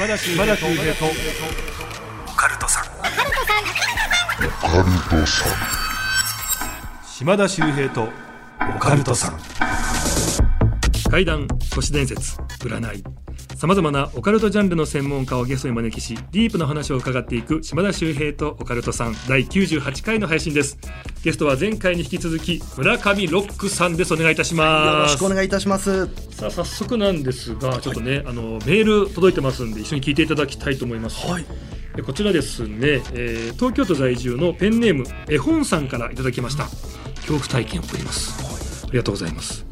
島田秀平と。オカルトさん。島田秀平とオカルトさん。怪談都市伝説占い。さまざまなオカルトジャンルの専門家をゲストに招きしディープな話を伺っていく島田秀平とオカルトさん第98回の配信ですゲストは前回に引き続き村上ロックさんです。お願いいたします。よろしくお願いいたします。さあ早速なんですがちょっとね、あのメール届いてますんで一緒に聞いていただきたいと思います、はい。でこちらですね、えー東京都在住のペンネーム絵本さんからいただきました。恐怖体験を送ります、ありがとうございます、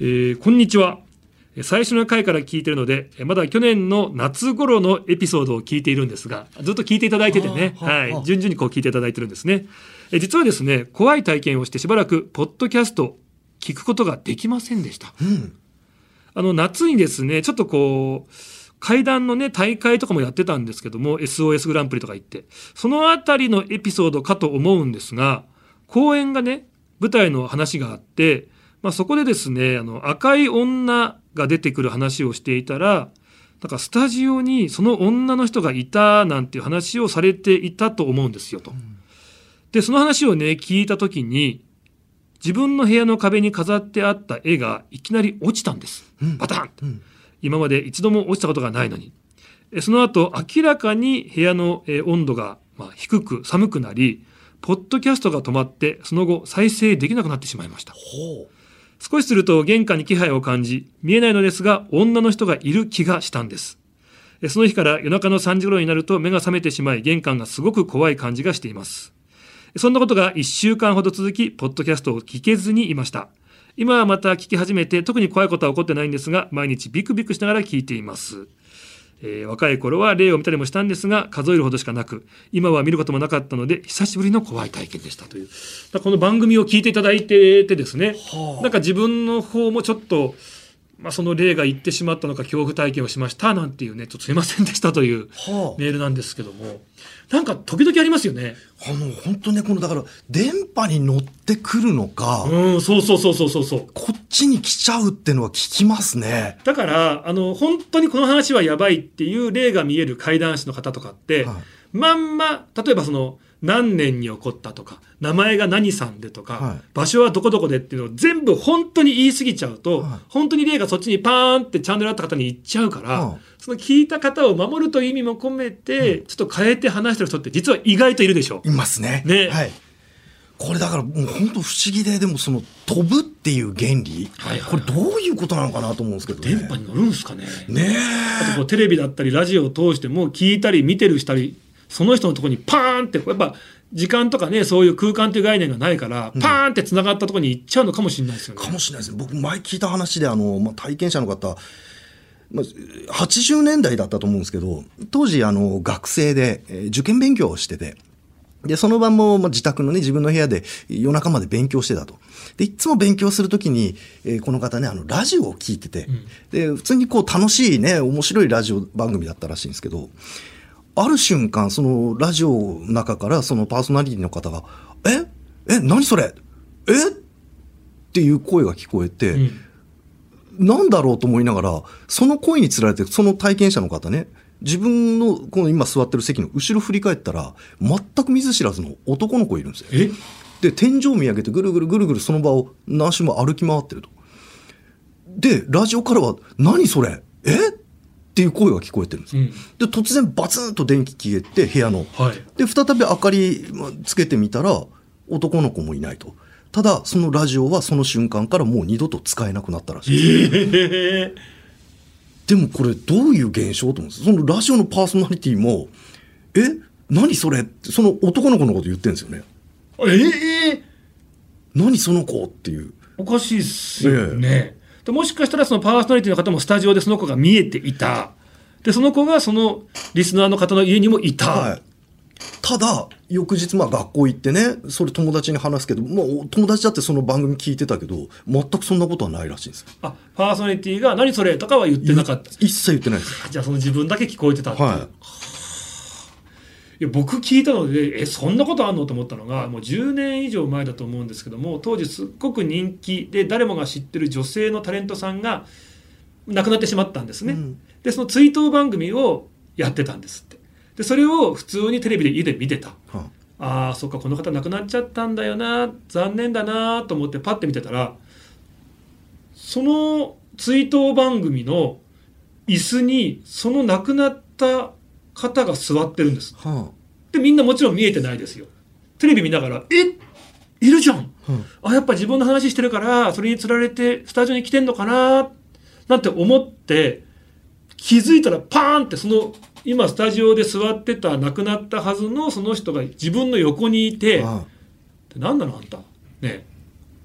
えーこんにちは。えー最初の回から聞いているのでえーまだ去年の夏頃のエピソードを聞いているんですがずっと聞いていただいててね、はい、順々にこう聞いていただいてるんですねえー実はですね怖い体験をしてしばらくポッドキャスト聞くことができませんでした。うん。あの夏にですねちょっとこう階段のね大会とかもやってたんですけども SOS グランプリとか行ってそのあたりのエピソードかと思うんですが公演がね舞台の話があって、まあ、そこでですねあの赤い女が出てくる話をしていたらなんかスタジオにその女の人がいたなんていう話をされていたと思うんですよと。でその話をね聞いた時に自分の部屋の壁に飾ってあった絵がいきなり落ちたんです。うんバタンうん今まで一度も落ちたことがないのに。えその後、明らかに部屋のえー温度がまあ低く寒くなり、ポッドキャストが止まって、その後再生できなくなってしまいました。ほ少しすると玄関に気配を感じ、見えないのですが、女の人がいる気がしたんです。えその日から夜中の3時頃になると目が覚めてしまい、玄関がすごく怖い感じがしています。そんなことが1週間ほど続き、ポッドキャストを聞けずにいました。今はまた聞き始めて、特に怖いことは起こってないんですが、毎日ビクビクしながら聞いています。えー若い頃は霊を見たりもしたんですが、数えるほどしかなく、今は見ることもなかったので、久しぶりの怖い体験でしたという。この番組を聞いていただいててですね、はあなんか自分の方もちょっと、まあ、その霊が言ってしまったのか恐怖体験をしましたなんていうね、ちょっとすいませんでしたといううはメールなんですけども、なんか時々ありますよね。ああの本当ねこのだから電波に乗ってくるのか、うん、そうそうそうそうそうそう。こっちに来ちゃうってのは聞きますねだから、あの、本当にこの話はやばいっていう例が見える怪談師の方とかって、はいまんま、例えばその、何年に起こったとか、名前が何さんでとか、はい。場所はどこどこでっていうのを全部本当に言い過ぎちゃうと、はい。本当に例がそっちにパーンってチャンネルあった方に行っちゃうから、はいその聞いた方を守るという意味も込めて、ちょっと変えて話してる人って実は意外といるでしょ。いますね。ね。はい。これだからもう本当不思議ででもその飛ぶっていう原理、はいはいはい。これどういうことなのかなと思うんですけどね。電波に乗るんですかね。ねあとこうテレビだったりラジオを通しても聞いたり見てるしたりその人のところにパーンってやっぱ時間とかねそういう空間という概念がないから、パーンってつながったところに行っちゃうのかもしれないですよね。かもしれないです。ね僕前聞いた話であの、まあ、体験者の方まあ、80年代だったと思うんですけど当時あの学生で、えー受験勉強をしててでその晩も、まあ、自宅のね自分の部屋で夜中まで勉強してたと。でいつも勉強するときに、えーこの方ねあのラジオを聞いてて、で普通にこう楽しいね面白いラジオ番組だったらしいんですけどある瞬間そのラジオの中からそのパーソナリティの方が「え？え？何それ？え？っていう声が聞こえて、うん。なんだろうと思いながら、その声につられて、その体験者の方ね、自分のこの今座ってる席の後ろ振り返ったら、全く見ず知らずの男の子いるんですよ。え？で、天井見上げてぐるぐるぐるぐるその場を何周も歩き回ってると。で、ラジオからは、何それ？え？っていう声が聞こえてるんですよ。うんで、突然バツンと電気消えて、部屋の。はいで、再び明かりまあつけてみたら、男の子もいないと。ただ、そのラジオはその瞬間からもう二度と使えなくなったらしいです。えでもこれどういう現象と思うんです？そのラジオのパーソナリティも、え？何それ？って、その男の子のこと言ってるんですよね。ええ何その子っていう。おかしいっすよね。でもしかしたらそのパーソナリティの方もスタジオでその子が見えていた。でその子がそのリスナーの方の家にもいた。はい。ただ、翌日、まあ学校行ってね、それ友達に話すけど、もう友達だってその番組聞いてたけど、全くそんなことはないらしいんですよ。あパーソナリティが何それとかは言ってなかった。一切言ってないです。じゃあその自分だけ聞こえてたっていう。はいいや僕聞いたのでえそんなことあんのと思ったのがもう10年以上前だと思うんですけども当時すっごく人気で誰もが知ってる女性のタレントさんが亡くなってしまったんですね、うん。でその追悼番組をやってたんですって。でそれを普通にテレビで家で見てた。はあ。あそっかこの方亡くなっちゃったんだよな。残念だなと思ってパッて見てたらその追悼番組の椅子にその亡くなった方が座ってるんです。あ。はでみんなもちろん見えてないですよ。テレビ見ながら「えいるじゃん。あうん。あやっぱ自分の話してるからそれにつられてスタジオに来てんのかななんて思って気づいたらパーンってその今スタジオで座ってた亡くなったはずのその人が自分の横にいてあ「何なのあんた。ねえ。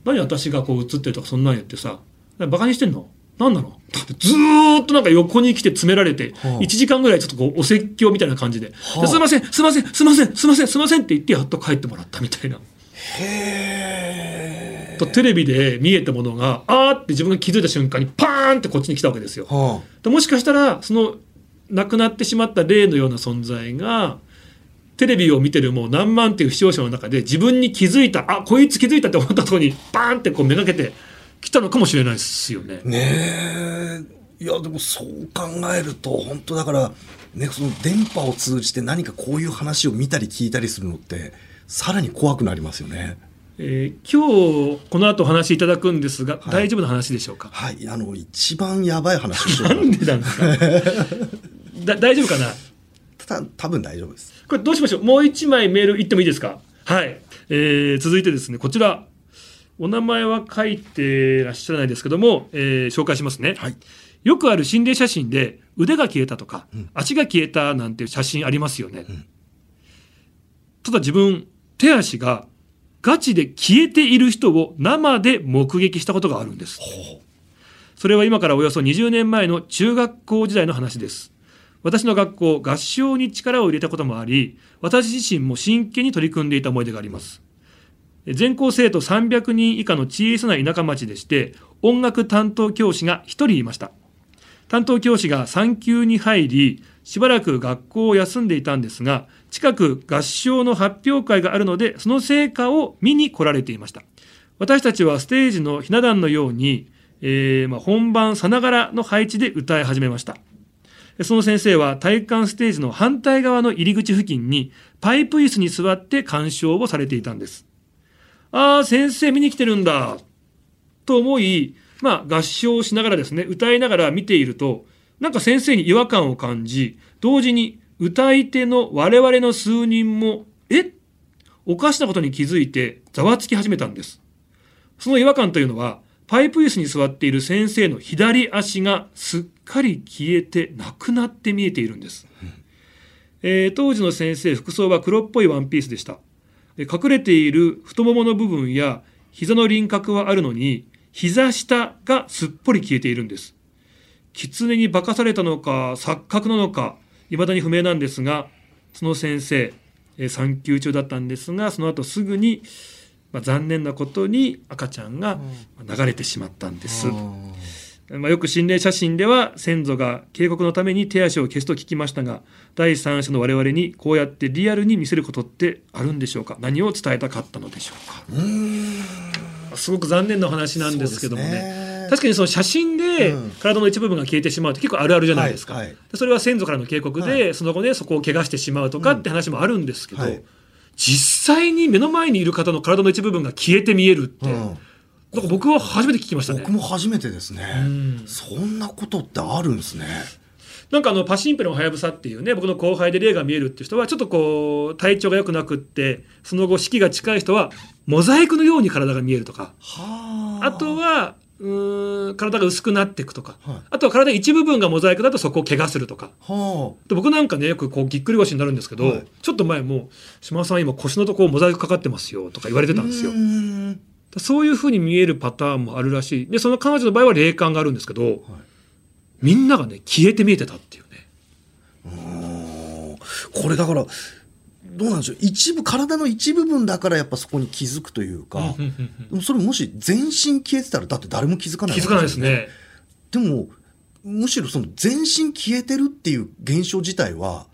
何私がこう映ってるとかそんなん言ってさ。何バカにしてんの？何なの?」だってずーっとなんか横に来て詰められてはあ。1時間ぐらいちょっとこうお説教みたいな感じで「はあ。すいませんすいませんすいませんすいませんすいません」って言ってやっと帰ってもらったみたいな。へえとテレビで見えたものがあーって自分が気づいた瞬間にパーンってこっちに来たわけですよ。はでもしかしたらその亡くなってしまった霊のような存在がテレビを見てるもう何万っていう視聴者の中で自分に気づいたあこいつ気づいたって思ったところにバーンってこうめがけて来たのかもしれないですよねあ。ねえいやでもそう考えると本当だからねその電波を通じて何かこういう話を見たり聞いたりするのってさらに怖くなりますよねえー今日この後お話しいただくんですが、はい。大丈夫な話でしょうか？はい。あの一番やばい話をしようなんでなんです。か だ大丈夫かな？た多分大丈夫です。これどうしましょう？もう一枚メール言ってもいいですか？はい、えー続いてですね。こちら。お名前は書いてらっしゃらないですけども、えー紹介しますね、はい。よくある心霊写真で腕が消えたとか、うん。足が消えたなんていう写真ありますよね、ん。ただ自分手足がガチで消えている人を生で目撃したことがあるんですそれは今からおよそ20年前の中学校時代の話です。私の学校、合唱に力を入れたこともあり、私自身も真剣に取り組んでいた思い出があります。全校生徒300人以下の小さな田舎町でして、音楽担当教師が1人いました。担当教師が産休に入り、しばらく学校を休んでいたんですが、近く合唱の発表会があるので、その成果を見に来られていました。私たちはステージのひな壇のように、えーまあ、本番さながらの配置で歌い始めました。その先生は体育館ステージの反対側の入り口付近にパイプ椅子に座って鑑賞をされていたんです。ああ、先生見に来てるんだ。と思い、まあ合唱しながらですね、歌いながら見ていると、なんか先生に違和感を感じ、同時に歌い手の我々の数人も、え？おかしなことに気づいてざわつき始めたんです。その違和感というのは、パイプ椅子に座っている先生の左足がすっかり消えてなくなって見えているんです。えー当時の先生、服装は黒っぽいワンピースでした。隠れている太ももの部分や膝の輪郭はあるのに、膝下がすっぽり消えているんです。狐に化かされたのか、錯覚なのか、未だに不明なんですが、その先生、えー産休中だったんですが、その後すぐに、まあ、残念なことに赤ちゃんがまあ流れてしまったんです。まあ、よく心霊写真では先祖が警告のために手足を消すと聞きましたが第三者の我々にこうやってリアルに見せることってあるんでしょうか？何を伝えたかったのでしょうか？すごく残念なお話なんですけどもね確かにその写真でうん。体の一部分が消えてしまうって結構あるあるじゃないですか、はいはい。でそれは先祖からの警告で、はその後ねそこを怪我してしまうとかって話もあるんですけど、はい。実際に目の前にいる方の体の一部分が消えて見えるって、うん。なんか僕は初めて聞きましたね。僕も初めてですね、ん。そんなことってあるんですね。なんかあのパシンペのはやぶさっていうね僕の後輩で霊が見えるっていう人はちょっとこう体調が良くなくってその後死期が近い人はモザイクのように体が見えるとか。はあとはうーん体が薄くなっていくとか、はい。あとは体一部分がモザイクだとそこを怪我するとか。はで僕なんかねよくこうぎっくり腰になるんですけど、はい。ちょっと前も「島田さん今腰のとこモザイクかかってますよ」とか言われてあたんですよ。そういうふうに見えるパターンもあるらしい。でその彼女の場合は霊感があるんですけど、みんながね消えて見えてたっていうね。これだからどうなんでしょう。一部体の一部分だからやっぱそこに気づくというか、でもそれもし全身消えてたらだって誰も気づかないわけ気づかないですね。でもむしろその全身消えてるっていう現象自体は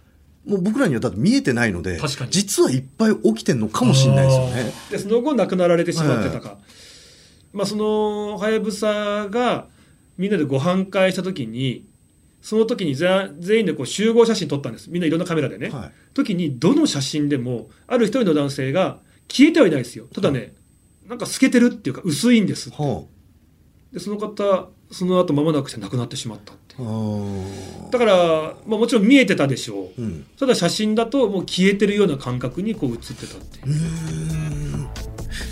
もう僕らにはだって見えてないので確かに。実はいっぱい起きてるのかもしれないですよね。でその後亡くなられてしまってたか、まあそのはやぶさがみんなでご飯会した時にその時に全員でこう集合写真撮ったんです。みんないろんなカメラでね、はい。時にどの写真でもある一人の男性が消えてはいないですよ。ただね、なんか透けてるっていうか薄いんですはでその方その後間もなくして亡くなってしまったってだから、まあ、もちろん見えてたでしょう。うん。ただ写真だともう消えてるような感覚にこう写ってたっていう。う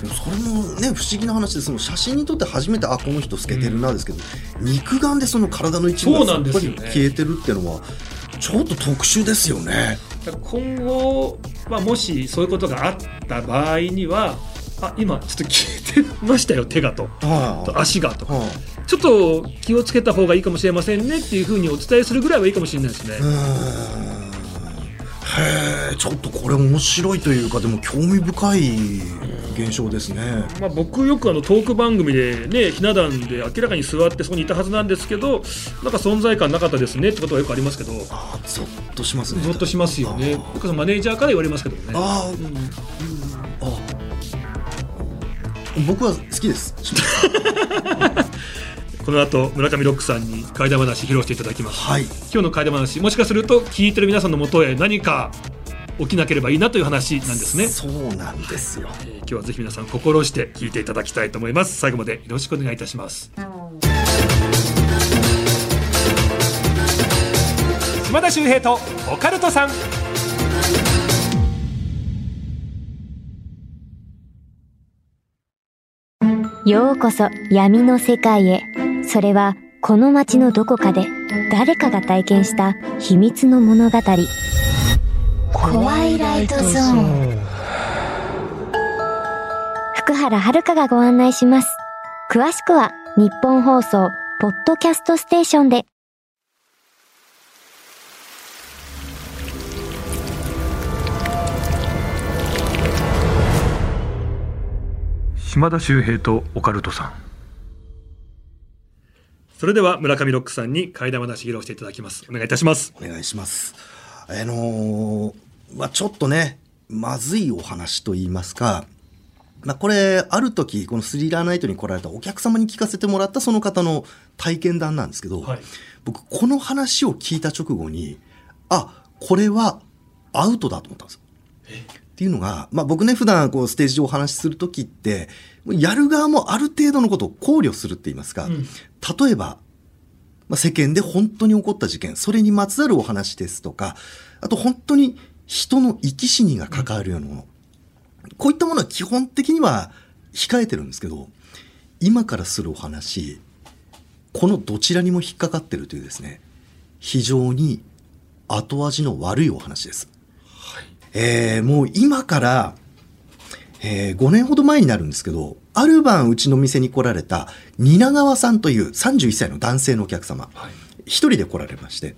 でもそれもね不思議な話でその写真にとって初めてあこの人透けてるなですけど、肉眼でその体の一部がやっぱり消えてるっていうのはちょっと特殊ですよね。今後、まあ、もしそういうことがあった場合にはあ今ちょっと消えてましたよ手がと。はと足がと。ちょっと気をつけた方がいいかもしれませんねっていうふうにお伝えするぐらいはいいかもしれないですね。へえちょっとこれ面白いというかでも興味深い現象ですね。まあ、僕よくあのトーク番組でねひな壇で明らかに座ってそこにいたはずなんですけどなんか存在感なかったですねってことはよくありますけどゾああゾッとしますね。ッとしますよね僕はマネージャーから言われますけどねあうんあ、あ僕は好きです。この後村上ロックさんに怪談話披露していただきますはい。今日の怪談話もしかすると聞いてる皆さんのもとへ何か起きなければいいなという話なんですね、そうなんですよ。えー今日はぜひ皆さん心して聞いていただきたいと思います最後までよろしくお願いいたします島田秀平とオカルトさんようこそ闇の世界へ。それはこの街のどこかで誰かが体験した秘密の物語。怖いライトゾーン。福原遥がご案内します。詳しくは日本放送ポッドキャストステーションで。島田秀平とオカルトさんそれでは村上ロックさんに怪談話披露していただきますお願いいたしますお願いします。あのーまあちょっとね、まずいお話と言いますか、まあこれ、ある時、このスリラーナイトに来られたお客様に聞かせてもらったその方の体験談なんですけど、はい。僕、この話を聞いた直後に、あ、これはアウトだと思ったんです。よ。っていうのが、まあ僕ね、普段こうステージ上お話しするときって、やる側もある程度のことを考慮するって言いますか、うん。例えば、まあ、世間で本当に起こった事件、それにまつわるお話ですとか、あと本当に人の生き死にが関わるようなもの、こういったものは基本的には控えてるんですけど、今からするお話、このどちらにも引っかかってるというですね、非常に後味の悪いお話です。えーもう今から、えー5年ほど前になるんですけど、ある晩うちの店に来られた蜷川さんという31歳の男性のお客様、はい一人で来られまして、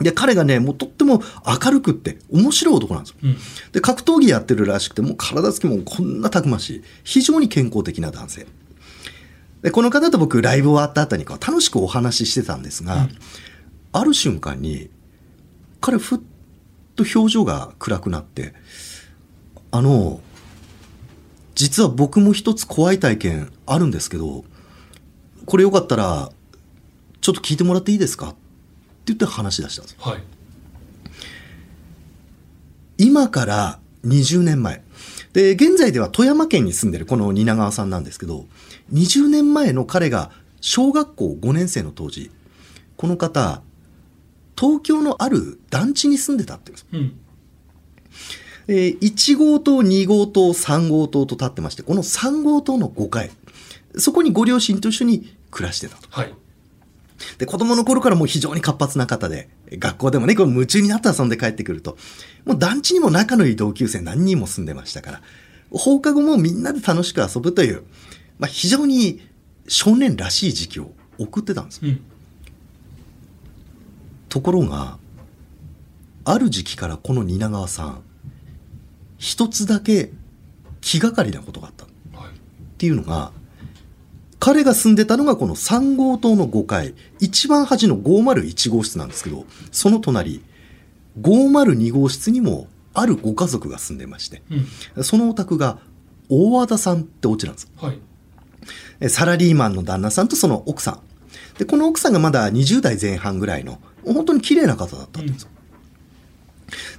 で、彼がね、もうとっても明るくって面白い男なんですよ。うんで、格闘技やってるらしくて、もう体つきもこんなたくましい、非常に健康的な男性。で、この方と僕、ライブ終わった後にこう楽しくお話ししてたんですが、ある瞬間に、彼、ふっと表情が暗くなって、あの、実は僕も一つ怖い体験あるんですけど、これよかったら、ちょっと聞いてもらっていいですか？言って話し出したんですよはい今から20年前。で、現在では富山県に住んでるこの蜷川さんなんですけど、20年前の彼が小学校5年生の当時、この方、東京のある団地に住んでたって言うんです。うんえー1号棟、2号棟、3号棟と立ってまして、この3号棟の5階、そこにご両親と一緒に暮らしてたと。はいで、子供の頃からもう非常に活発な方で、学校でもね、こう夢中になって遊んで帰ってくると、もう団地にも仲のいい同級生何人も住んでましたから、放課後もみんなで楽しく遊ぶという、まあ非常に少年らしい時期を送ってたんです。うんところが、ある時期からこの蜷川さん、一つだけ気がかりなことがあった。はいっていうのが、彼が住んでたのがこの3号棟の5階、一番端の501号室なんですけど、その隣、502号室にもあるご家族が住んでまして、うんそのお宅が大和田さんってお家なんです。はいえサラリーマンの旦那さんとその奥さん。で、この奥さんがまだ20代前半ぐらいの、本当に綺麗な方だったんですよ。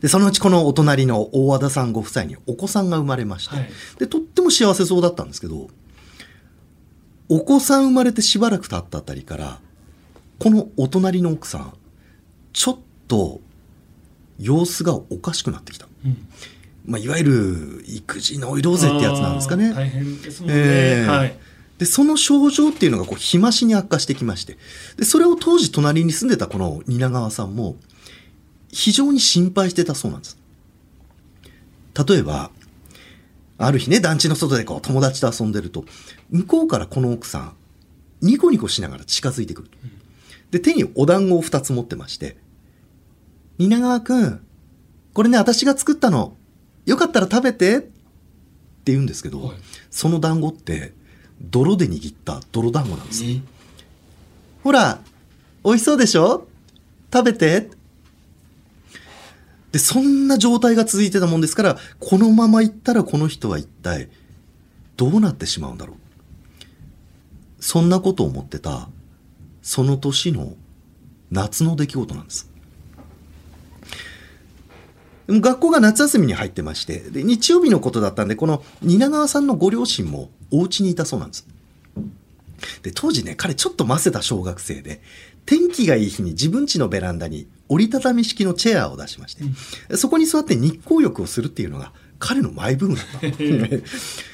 で、そのうちこのお隣の大和田さんご夫妻にお子さんが生まれまして、はいで、とっても幸せそうだったんですけど、お子さん生まれてしばらく経ったあたりから、このお隣の奥さん、ちょっと様子がおかしくなってきた。うんまあ、いわゆる育児ノイローゼってやつなんですかね。大変ですもんね。ええはい。で、その症状っていうのがこう、日増しに悪化してきまして。で、それを当時隣に住んでたこの蜷川さんも、非常に心配してたそうなんです。例えば、ある日ね、団地の外でこう、友達と遊んでると、向こうからこの奥さん、ニコニコしながら近づいてくると。で、手にお団子を2つ持ってまして、蜷川くん、これね、私が作ったの。よかったら食べてって言うんですけど、はいその団子って、泥で握った泥団子なんです。ほら、美味しそうでしょ？食べて。で、そんな状態が続いてたもんですから、このまま行ったらこの人は一体どうなってしまうんだろう。そんなことを思ってた、その年の夏の出来事なんです。でも学校が夏休みに入ってまして、で日曜日のことだったんで、この蜷川さんのご両親もお家にいたそうなんです。で、当時ね、彼ちょっとませた小学生で、天気がいい日に自分家のベランダに折りたたみ式のチェアを出しまして、そこに座って日光浴をするっていうのが彼のマイブームだった。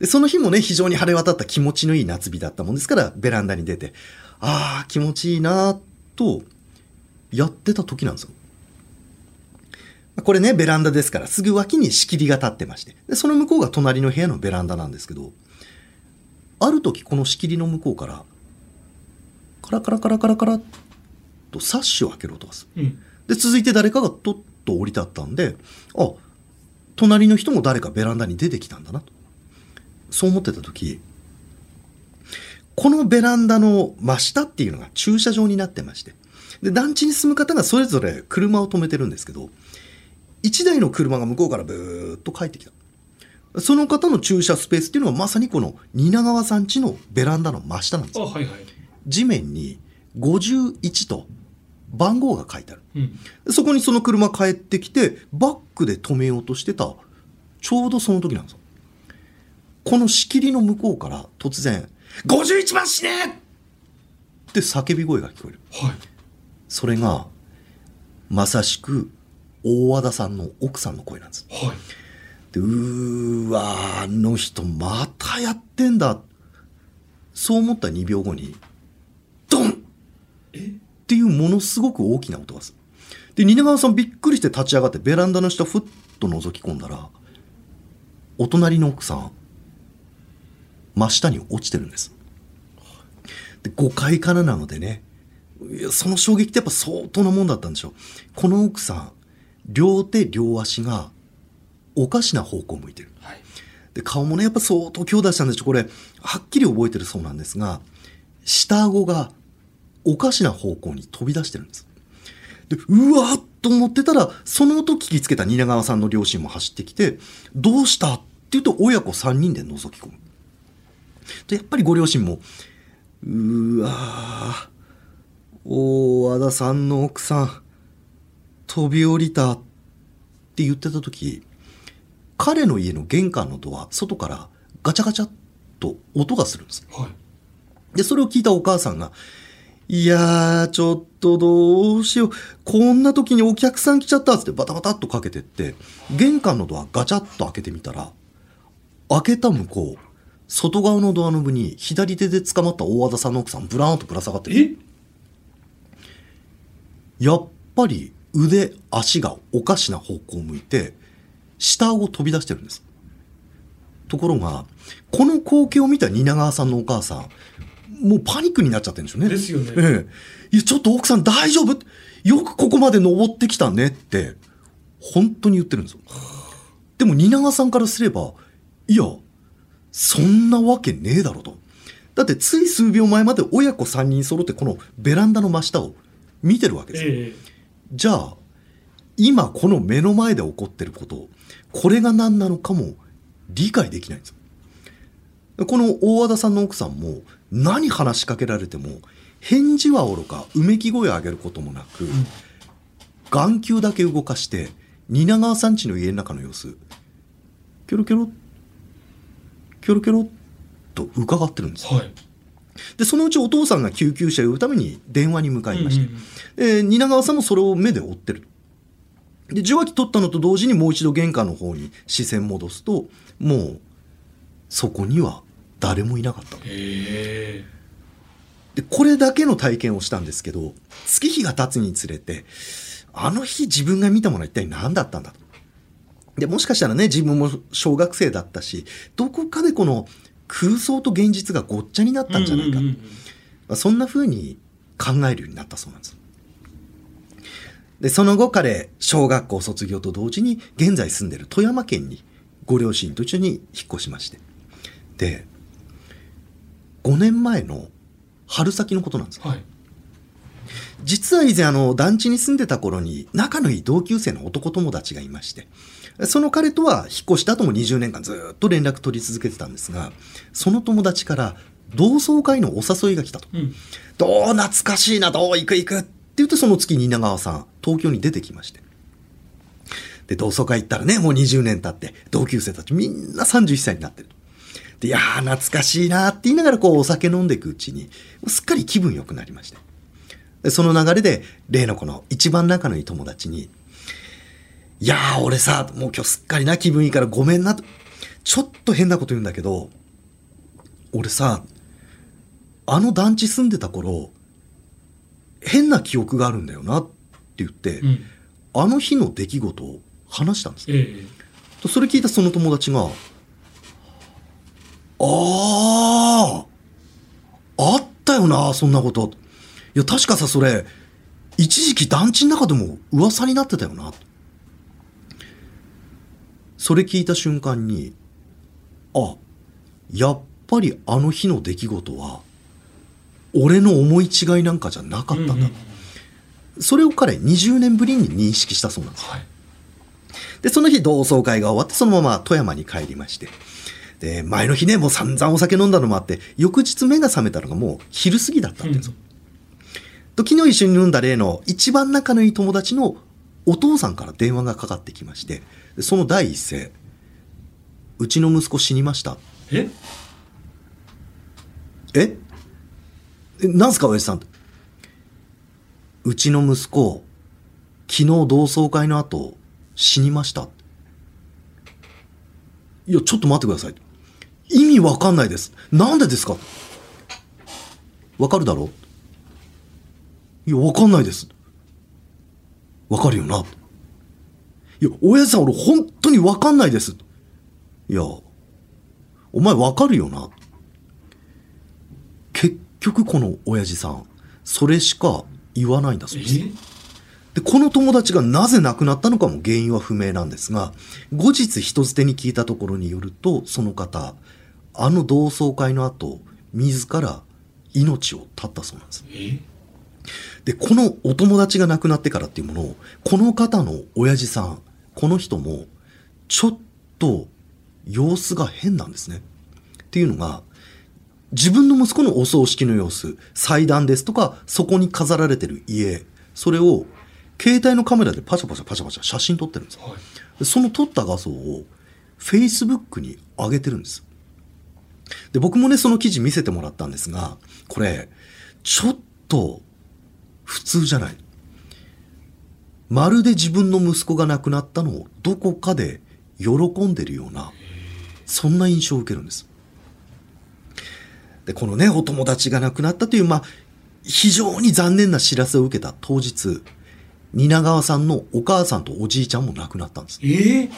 でその日もね、非常に晴れ渡った気持ちのいい夏日だったもんですから、ベランダに出て、ああ、気持ちいいなと、やってた時なんですよ。これね、ベランダですから、すぐ脇に仕切りが立ってまして、でその向こうが隣の部屋のベランダなんですけど、ある時この仕切りの向こうから、カラカラカラカラカラっとサッシを開ける音がする。うん。で、続いて誰かがとっと降り立ったんで、あ、隣の人も誰かベランダに出てきたんだなと。そう思ってた時、このベランダの真下っていうのが駐車場になってまして、で、団地に住む方がそれぞれ車を止めてるんですけど、一台の車が向こうからブーッと帰ってきた。その方の駐車スペースっていうのはまさにこの蜷川さん家のベランダの真下なんですあ、よ。はいはい。地面に51と番号が書いてある。うん。そこにその車帰ってきて、バックで止めようとしてた、ちょうどその時なんですよ。この仕切りの向こうから突然、51番死ねって叫び声が聞こえる。はい。それが、まさしく、大和田さんの奥さんの声なんです。はい。で、うーわー、あの人またやってんだ。そう思った2秒後に、ドンっていうものすごく大きな音がする。で、蜷川さんびっくりして立ち上がってベランダの下ふっと覗き込んだら、お隣の奥さん、真下に落ちてるんです。で、5階からなのでね、その衝撃ってやっぱ相当なもんだったんでしょう。この奥さん、両手両足がおかしな方向を向いてる。はい。で、顔もね、やっぱ相当強打したんでしょ。これ、はっきり覚えてるそうなんですが、下顎がおかしな方向に飛び出してるんです。で、うわーっと思ってたら、その音聞きつけた蜷川さんの両親も走ってきて、どうしたって言うと親子3人で覗き込む。で、やっぱりご両親も、うーわー、大和田さんの奥さん、飛び降りたって言ってた時、彼の家の玄関のドア、外からガチャガチャっと音がするんです。はい。で、それを聞いたお母さんが、いやー、ちょっとどうしよう。こんな時にお客さん来ちゃったっつってバタバタっとかけてって、玄関のドアガチャッと開けてみたら、開けた向こう、外側のドアノブに左手で捕まった大和田さんの奥さんブラーンとぶら下がってる。え？やっぱり腕、足がおかしな方向を向いて、下顎飛び出してるんです。ところが、この光景を見た蜷川さんのお母さん、もうパニックになっちゃってるんでしょうね。ですよねええ。いや、ちょっと奥さん大丈夫？よくここまで登ってきたねって、本当に言ってるんですよ。でも蜷川さんからすれば、いや、そんなわけねえだろと。だってつい数秒前まで親子3人揃ってこのベランダの真下を見てるわけですよ。えじゃあ、今この目の前で起こってること、これが何なのかも理解できないんですよ。この大和田さんの奥さんも何話しかけられても返事はおろかうめき声を上げることもなく、眼球だけ動かして蜷川さん家の家の中の様子キョロキョロキョロキョロと伺ってるんです。よはい。でそのうちお父さんが救急車を呼ぶために電話に向かいまして、うんうんうん。えー蜷川さんもそれを目で追ってる。で受話器取ったのと同時にもう一度玄関の方に視線戻すともうそこには誰もいなかった。でこれだけの体験をしたんですけど月日が経つにつれてあの日自分が見たものは一体何だったんだと。でもしかしたらね自分も小学生だったしどこかでこの空想と現実がごっちゃになったんじゃないか、うんうんうんまあそんな風に考えるようになったそうなんです。でその後彼小学校卒業と同時に現在住んでる富山県にご両親と一緒に引っ越しまして。で5年前の春先のことなんです。はい実は以前あの団地に住んでた頃に仲のいい同級生の男友達がいましてその彼とは引っ越した後も20年間ずっと連絡取り続けてたんですがその友達から同窓会のお誘いが来たと。うんどう懐かしいな、どう行く行くって言ってその月蜷川さん、東京に出てきまして。で、同窓会行ったらね、もう20年経って、同級生たちみんな31歳になってると。で、いやー、懐かしいなーって言いながらこうお酒飲んでいくうちに、すっかり気分良くなりまして。で、その流れで、例のこの一番仲のいい友達に、いやー、俺さ、もう今日すっかりな気分いいからごめんなと。ちょっと変なこと言うんだけど、俺さ、あの団地住んでた頃、変な記憶があるんだよなって言って、うんあの日の出来事を話したんです。ええとそれ聞いたその友達が、ああ、あったよな、そんなこと。いや、確かさ、それ、一時期団地の中でも噂になってたよな。それ聞いた瞬間に、あ、やっぱりあの日の出来事は、俺の思い違いなんかじゃなかったんだ。うんうんうんそれを彼20年ぶりに認識したそうなんです。はいで、その日同窓会が終わって、そのまま富山に帰りまして。で、前の日ね、もう散々お酒飲んだのもあって、翌日目が覚めたのがもう昼過ぎだったって言うんですよ。と昨日一緒に飲んだ例の一番仲のいい友達のお父さんから電話がかかってきまして、でその第一声、うちの息子死にました。え？え？えなんすか、親父さん。うちの息子、昨日同窓会の後、死にました。いや、ちょっと待ってください。意味わかんないです。なんでですか？わかるだろいや、わかんないです。わかるよな。いや、親父さん、俺本当にわかんないです。いや、お前わかるよな。結局この親父さん、それしか言わないんだそうです。え？で、この友達がなぜ亡くなったのかも原因は不明なんですが、後日人づてに聞いたところによると、その方、あの同窓会の後、自ら命を絶ったそうなんです。えで、このお友達が亡くなってからっていうものを、この方の親父さん、この人も、ちょっと様子が変なんですね。っていうのが、自分の息子のお葬式の様子、祭壇ですとか、そこに飾られてる家、それを、携帯のカメラでパシャパシャパシャパシャ写真撮ってるんですよ。はいでその撮った画像を Facebook に上げてるんです。で、僕もね、その記事見せてもらったんですが、これ、ちょっと普通じゃない。まるで自分の息子が亡くなったのをどこかで喜んでるような、そんな印象を受けるんです。で、このね、お友達が亡くなったという、まあ、非常に残念な知らせを受けた当日、蜷川さんのお母さんとおじいちゃんも亡くなったんです。ええ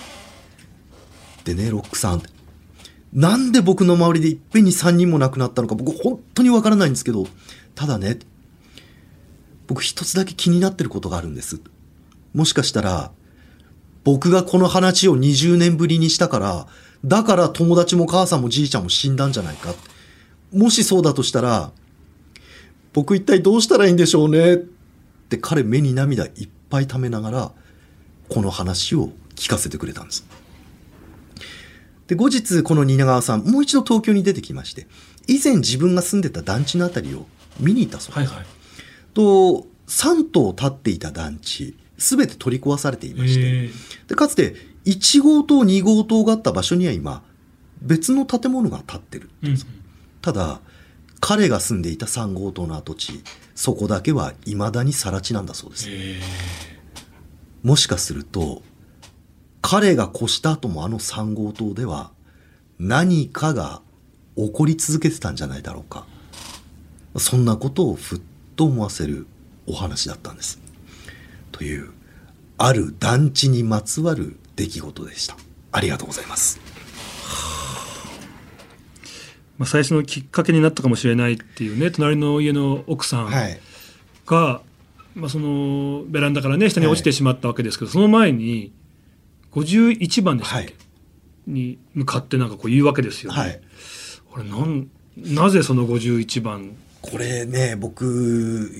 でね、ロックさん。なんで僕の周りでいっぺんに3人も亡くなったのか僕本当にわからないんですけど、ただね、僕一つだけ気になってることがあるんです。もしかしたら、僕がこの話を20年ぶりにしたから、だから友達も母さんもじいちゃんも死んだんじゃないか。もしそうだとしたら、僕一体どうしたらいいんでしょうね？って彼目に涙いっぱい溜めながら、この話を聞かせてくれたんです。で、後日、この蜷川さん、もう一度東京に出てきまして、以前自分が住んでた団地のあたりを見に行ったそうです。はいはいと、3棟建っていた団地、すべて取り壊されていまして、でかつて1号棟、2号棟があった場所には今、別の建物が建ってる。うんただ、彼が住んでいた3号棟の跡地、そこだけは未だに更地なんだそうです。へもしかすると、彼が越した後もあの3号棟では、何かが起こり続けてたんじゃないだろうか。そんなことをふっと思わせるお話だったんです。という、ある団地にまつわる出来事でした。ありがとうございます。まあ、最初のきっかけになったかもしれないっていうね隣の家の奥さんはい。が、まあ、そのベランダからね下に落ちてしまったわけですけど、その前に51番でしたっけ、はいに向かってなんかこう言うわけですよね。はい。これなんなぜその51番これね、僕、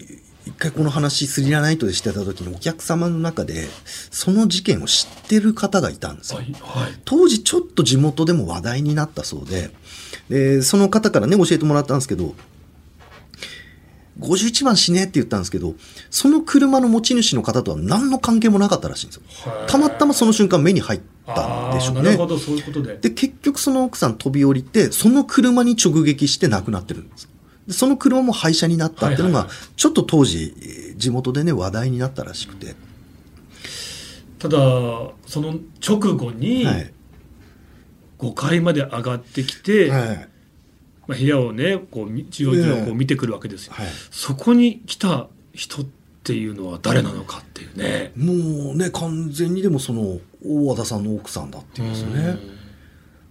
一回この話スリラナイトでしてた時にお客様の中で、その事件を知ってる方がいたんですよ。はいはい当時ちょっと地元でも話題になったそうで、でその方からね、教えてもらったんですけど、51番死ねって言ったんですけど、その車の持ち主の方とは何の関係もなかったらしいんですよ。たまたまその瞬間目に入ったんでしょうねなるほ。どそういうことでで、結局その奥さん飛び降りて、その車に直撃して亡くなってるんです。でその車も廃車になったっていうのがちょっと当時、えー地元でね、話題になったらしくて。ただその直後にはい。5階まで上がってきて、はい。まあ、部屋をねこうみじわじわこう見てくるわけですよ、はい。そこに来た人っていうのは誰なのかっていうね。もうね、完全にでもその、大和田さんの奥さんだっていうんですよね。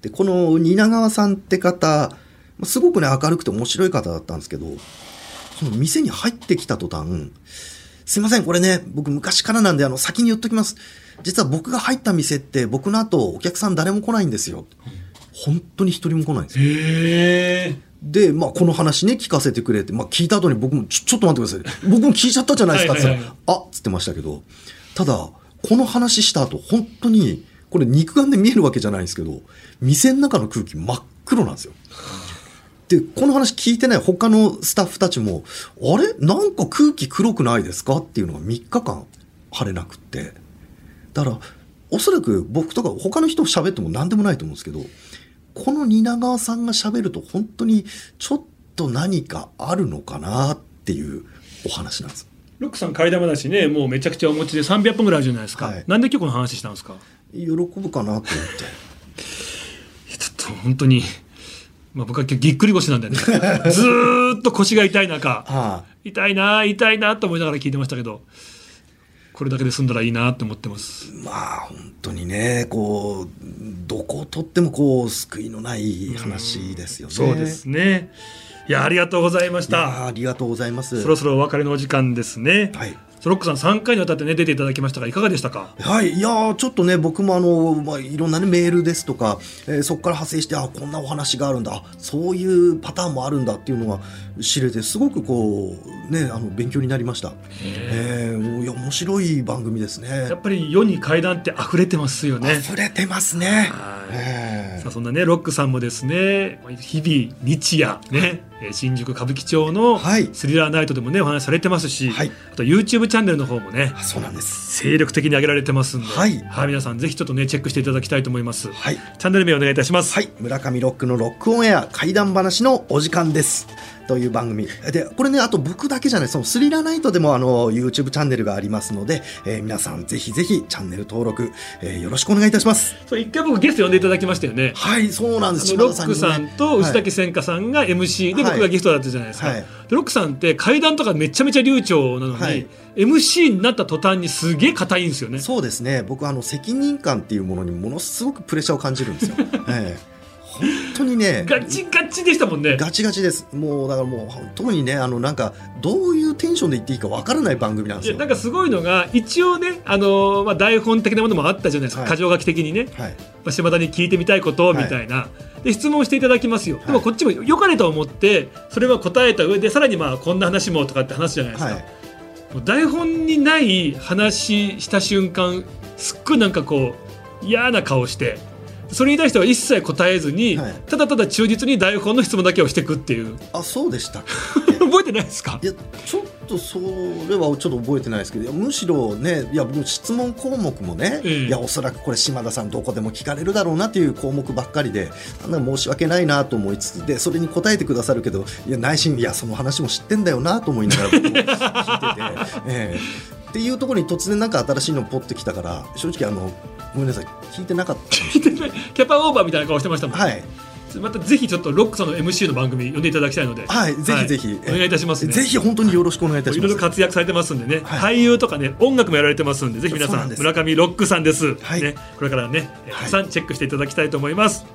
で、この蜷川さんって方、すごくね、明るくて面白い方だったんですけど、その店に入ってきた途端、すいません、これね、僕昔からなんで、あの、先に言っときます。実は僕が入った店って、僕の後、お客さん誰も来ないんですよ。本当に一人も来ないんですよ。へえ。で、まあ、この話ね、聞かせてくれって、まあ、聞いた後に僕も、ちょ、ちょっと待ってください。僕も聞いちゃったじゃないですかって言ったら、あっつってましたけど、ただ、この話した後、本当に、これ肉眼で見えるわけじゃないんですけど、店の中の空気真っ黒なんですよ。で、この話聞いてない他のスタッフたちも、あれ？なんか空気黒くないですか？っていうのが3日間晴れなくって。だから、おそらく僕とか他の人喋っても何でもないと思うんですけど、この蜷川さんが喋ると本当にちょっと何かあるのかなっていうお話なんです。ロックさん怪談話ねもうめちゃくちゃお持ちで300本ぐらいあるじゃないですか、はいなんで今日この話したんですか？喜ぶかなと思って。ちょっと本当に、まあ、僕は今日ぎっくり腰なんでね ずーっと腰が痛い中 は痛いな痛いなと思いながら聞いてましたけどこれだけで済んだらいいなと思ってますい。まあ本当にね、こう、どこをとってもこう、救いのない話ですよね。そうですねいやありがとうございましたありがとうございます。そろそろお別れのお時間ですね、はい。ソロックさん3回にわたってね出ていただきましたがいかがでしたか？はい、いやーちょっとね、僕もあの、まあ、いろんな、ね、メールですとか、えーそこから派生して、あこんなお話があるんだ、あそういうパターンもあるんだっていうのが知れて、すごくこう、ね、あの勉強になりました。えーいや面白い番組ですねや。っぱり世に怪談って溢れてますよね溢れてますね。はいえーさあそんなねロックさんもですね日々日夜ねえー新宿歌舞伎町のはいスリラーナイトでもねお話しされてますし、はいあと YouTube チャンネルの方もねあそうなんです。精力的に上げられてますんで、はい皆さんぜひちょっとねチェックしていただきたいと思います、はい。チャンネル名お願いいたします、はい、村上ロックのロックオンエア怪談話のお時間です。という番組。で、これね、あと僕だけじゃない、そのスリラーナイトでもあの、YouTube チャンネルがありますので、えー皆さんぜひぜひチャンネル登録、えーよろしくお願いいたします。そう一回僕ゲスト呼んでいただきましたよねはい、そうなんです。ロックさんと内はい竹千佳さんが MC ではい僕がゲストだったじゃないですか、はいでロックさんって怪談とかめちゃめちゃ流暢なのに、はい MC になった途端にすげえ硬いんですよねそうですね。僕あの、責任感っていうものにものすごくプレッシャーを感じるんですよ。ええ本当にね。ガチガチでしたもんね。ガチガチです。もう、だからもう、特にね、あの、なんか、どういうテンションで言っていいかわからない番組なんですよ。いやなんかすごいのが一応ね、あのーまあ、台本的なものもあったじゃないですか、はい。箇条書き的にね、はい。まあ、島田に聞いてみたいことみたいな、で質問していただきますよ、でもこっちも良かれと思ってそれは答えた上でさらにまあこんな話もとかって話すじゃないですか、台本にない話した瞬間すっごいなんかこう嫌な顔してそれに対しては一切答えずに、はい。ただただ忠実に台本の質問だけをしていくっていう。あそうでした。っ 覚えてないですか？けいやちょっとそれはちょっと覚えてないですけどむしろねいや僕質問項目もね、ええ。いやおそらくこれ島田さんどこでも聞かれるだろうなっていう項目ばっかりでなんか申し訳ないなと思いつつでそれに答えてくださるけどいや内心いやその話も知ってんだよなと思いながら僕も聞いてて、ええ。っていうところに突然なんか新しいのポッてきたから正直あのごめんなさい。聞いてなかった。聞いてないキャパオーバーみたいな顔してましたもん、はい。またぜひちょっとロックさんの MC の番組呼んでいただきたいので、はいぜひぜひ、お願いいたしますね。ぜひ本当によろしくお願いいたします。いろいろ活躍されてますんでね、はい。俳優とかね音楽もやられてますんでぜひ皆さんん村上ロックさんです、はい。ね、これからねたくさんチェックしていただきたいと思います。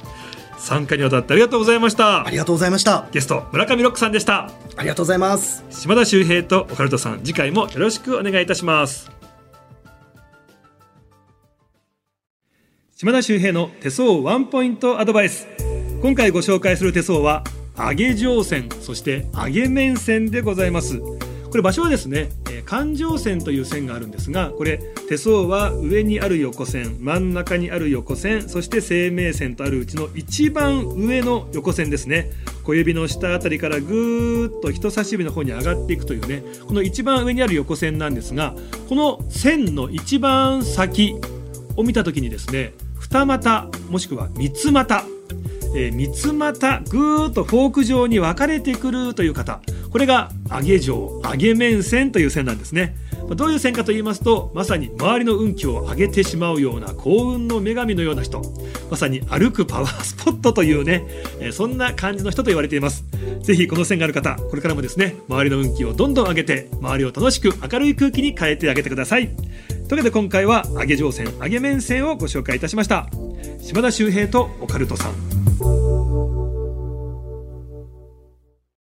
参加にわたってありがとうございました。ありがとうございました。ゲスト村上ロックさんでした。ありがとうございます。島田秀平とオカルトさん次回もよろしくお願いいたします島田秀平の手相ワンポイントアドバイス。今回ご紹介する手相は上げ上線そして上げ面線でございます。これ場所はですね環状線という線があるんですがこれ手相は上にある横線真ん中にある横線そして生命線とあるうちの一番上の横線ですね。小指の下あたりからぐーっと人差し指の方に上がっていくというねこの一番上にある横線なんですがこの線の一番先を見た時にですね二股もしくは三つ股。えー三つ股ぐーっとフォーク状に分かれてくるという方。これが上げ状上げ面線という線なんですね。どういう線かと言いますとまさに周りの運気を上げてしまうような幸運の女神のような人。まさに歩くパワースポットというね、そんな感じの人と言われています。ぜひこの線がある方これからもですね周りの運気をどんどん上げて周りを楽しく明るい空気に変えてあげてください。というわけで今回は上げ上線上げ面線をご紹介いたしました。島田秀平とオカルトさん。